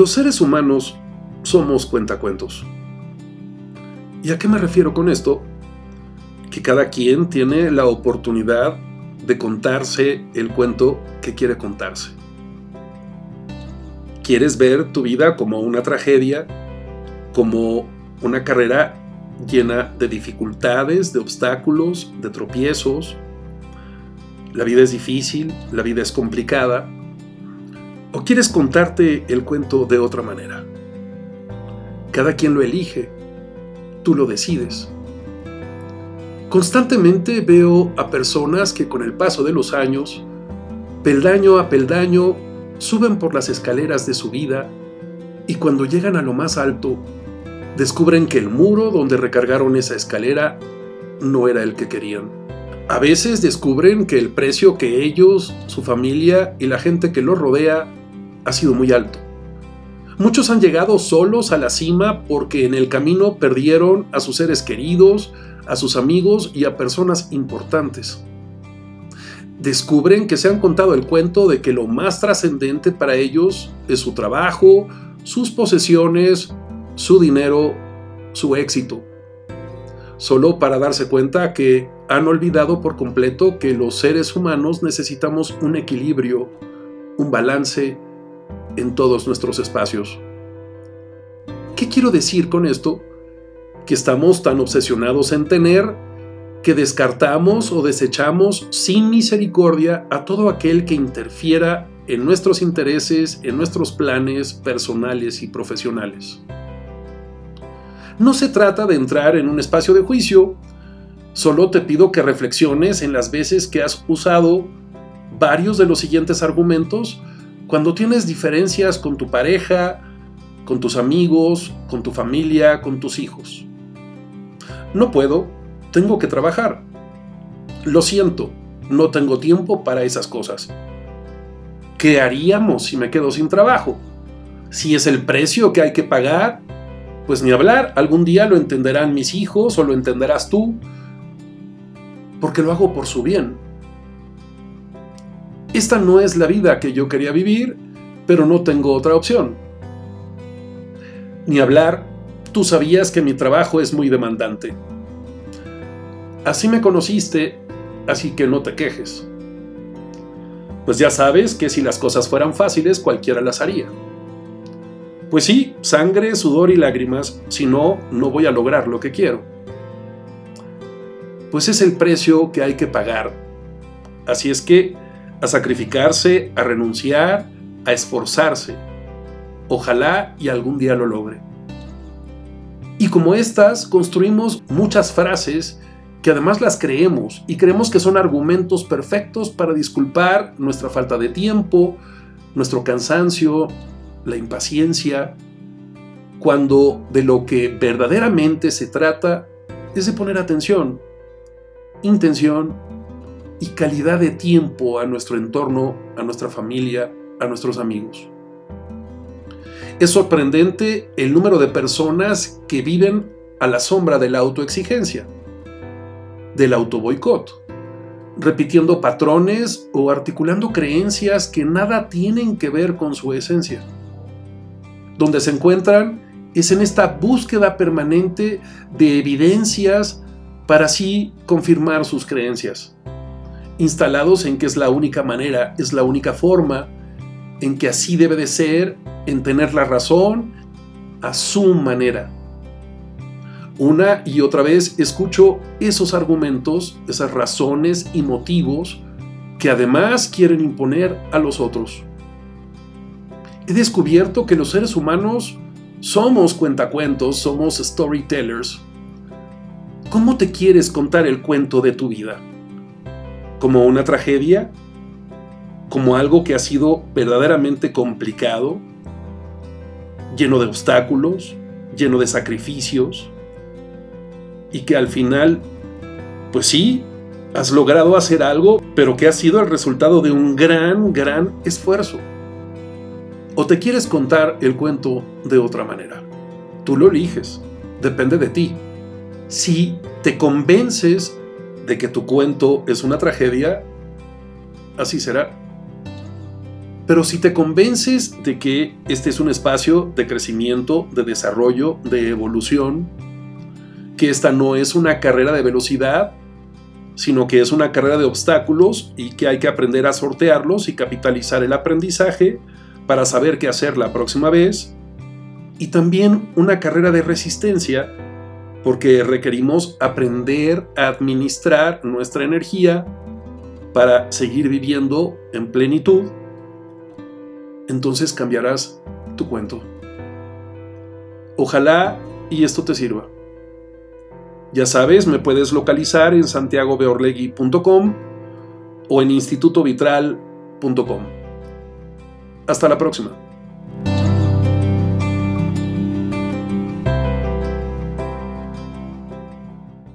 Los seres humanos somos cuentacuentos. ¿Y a qué me refiero con esto? Que cada quien tiene la oportunidad de contarse el cuento que quiere contarse. ¿Quieres ver tu vida como una tragedia, como una carrera llena de dificultades, de obstáculos, de tropiezos? La vida es difícil, la vida es complicada, ¿O quieres contarte el cuento de otra manera? Cada quien lo elige, tú lo decides. Constantemente veo a personas que con el paso de los años, peldaño a peldaño, suben por las escaleras de su vida y cuando llegan a lo más alto, descubren que el muro donde recargaron esa escalera no era el que querían. A veces descubren que el precio que ellos, su familia y la gente que los rodea ha sido muy alto. Muchos han llegado solos a la cima porque en el camino perdieron a sus seres queridos, a sus amigos y a personas importantes. Descubren que se han contado el cuento de que lo más trascendente para ellos es su trabajo, sus posesiones, su dinero, su éxito. Solo para darse cuenta que han olvidado por completo que los seres humanos necesitamos un equilibrio, un balance, en todos nuestros espacios. ¿Qué quiero decir con esto? Que estamos tan obsesionados en tener que descartamos o desechamos sin misericordia a todo aquel que interfiera en nuestros intereses, en nuestros planes personales y profesionales. No se trata de entrar en un espacio de juicio, solo te pido que reflexiones en las veces que has usado varios de los siguientes argumentos cuando tienes diferencias con tu pareja, con tus amigos, con tu familia, con tus hijos. No puedo, tengo que trabajar. Lo siento, no tengo tiempo para esas cosas. ¿Qué haríamos si me quedo sin trabajo? Si es el precio que hay que pagar, pues ni hablar, algún día lo entenderán mis hijos o lo entenderás tú, porque lo hago por su bien esta no es la vida que yo quería vivir, pero no tengo otra opción. Ni hablar, tú sabías que mi trabajo es muy demandante. Así me conociste, así que no te quejes. Pues ya sabes que si las cosas fueran fáciles, cualquiera las haría. Pues sí, sangre, sudor y lágrimas, si no, no voy a lograr lo que quiero. Pues es el precio que hay que pagar. Así es que a sacrificarse, a renunciar, a esforzarse. Ojalá y algún día lo logre. Y como estas, construimos muchas frases que además las creemos y creemos que son argumentos perfectos para disculpar nuestra falta de tiempo, nuestro cansancio, la impaciencia, cuando de lo que verdaderamente se trata es de poner atención, intención y calidad de tiempo a nuestro entorno, a nuestra familia, a nuestros amigos. Es sorprendente el número de personas que viven a la sombra de la autoexigencia, del autoboicot, repitiendo patrones o articulando creencias que nada tienen que ver con su esencia. Donde se encuentran es en esta búsqueda permanente de evidencias para así confirmar sus creencias instalados en que es la única manera, es la única forma, en que así debe de ser, en tener la razón a su manera. Una y otra vez escucho esos argumentos, esas razones y motivos que además quieren imponer a los otros. He descubierto que los seres humanos somos cuentacuentos, somos storytellers. ¿Cómo te quieres contar el cuento de tu vida? Como una tragedia, como algo que ha sido verdaderamente complicado, lleno de obstáculos, lleno de sacrificios, y que al final, pues sí, has logrado hacer algo, pero que ha sido el resultado de un gran, gran esfuerzo. ¿O te quieres contar el cuento de otra manera? Tú lo eliges, depende de ti. Si te convences que tu cuento es una tragedia, así será. Pero si te convences de que este es un espacio de crecimiento, de desarrollo, de evolución, que esta no es una carrera de velocidad, sino que es una carrera de obstáculos y que hay que aprender a sortearlos y capitalizar el aprendizaje para saber qué hacer la próxima vez, y también una carrera de resistencia, porque requerimos aprender a administrar nuestra energía para seguir viviendo en plenitud entonces cambiarás tu cuento. Ojalá y esto te sirva. Ya sabes, me puedes localizar en santiagobeorlegui.com o en institutovitral.com. Hasta la próxima.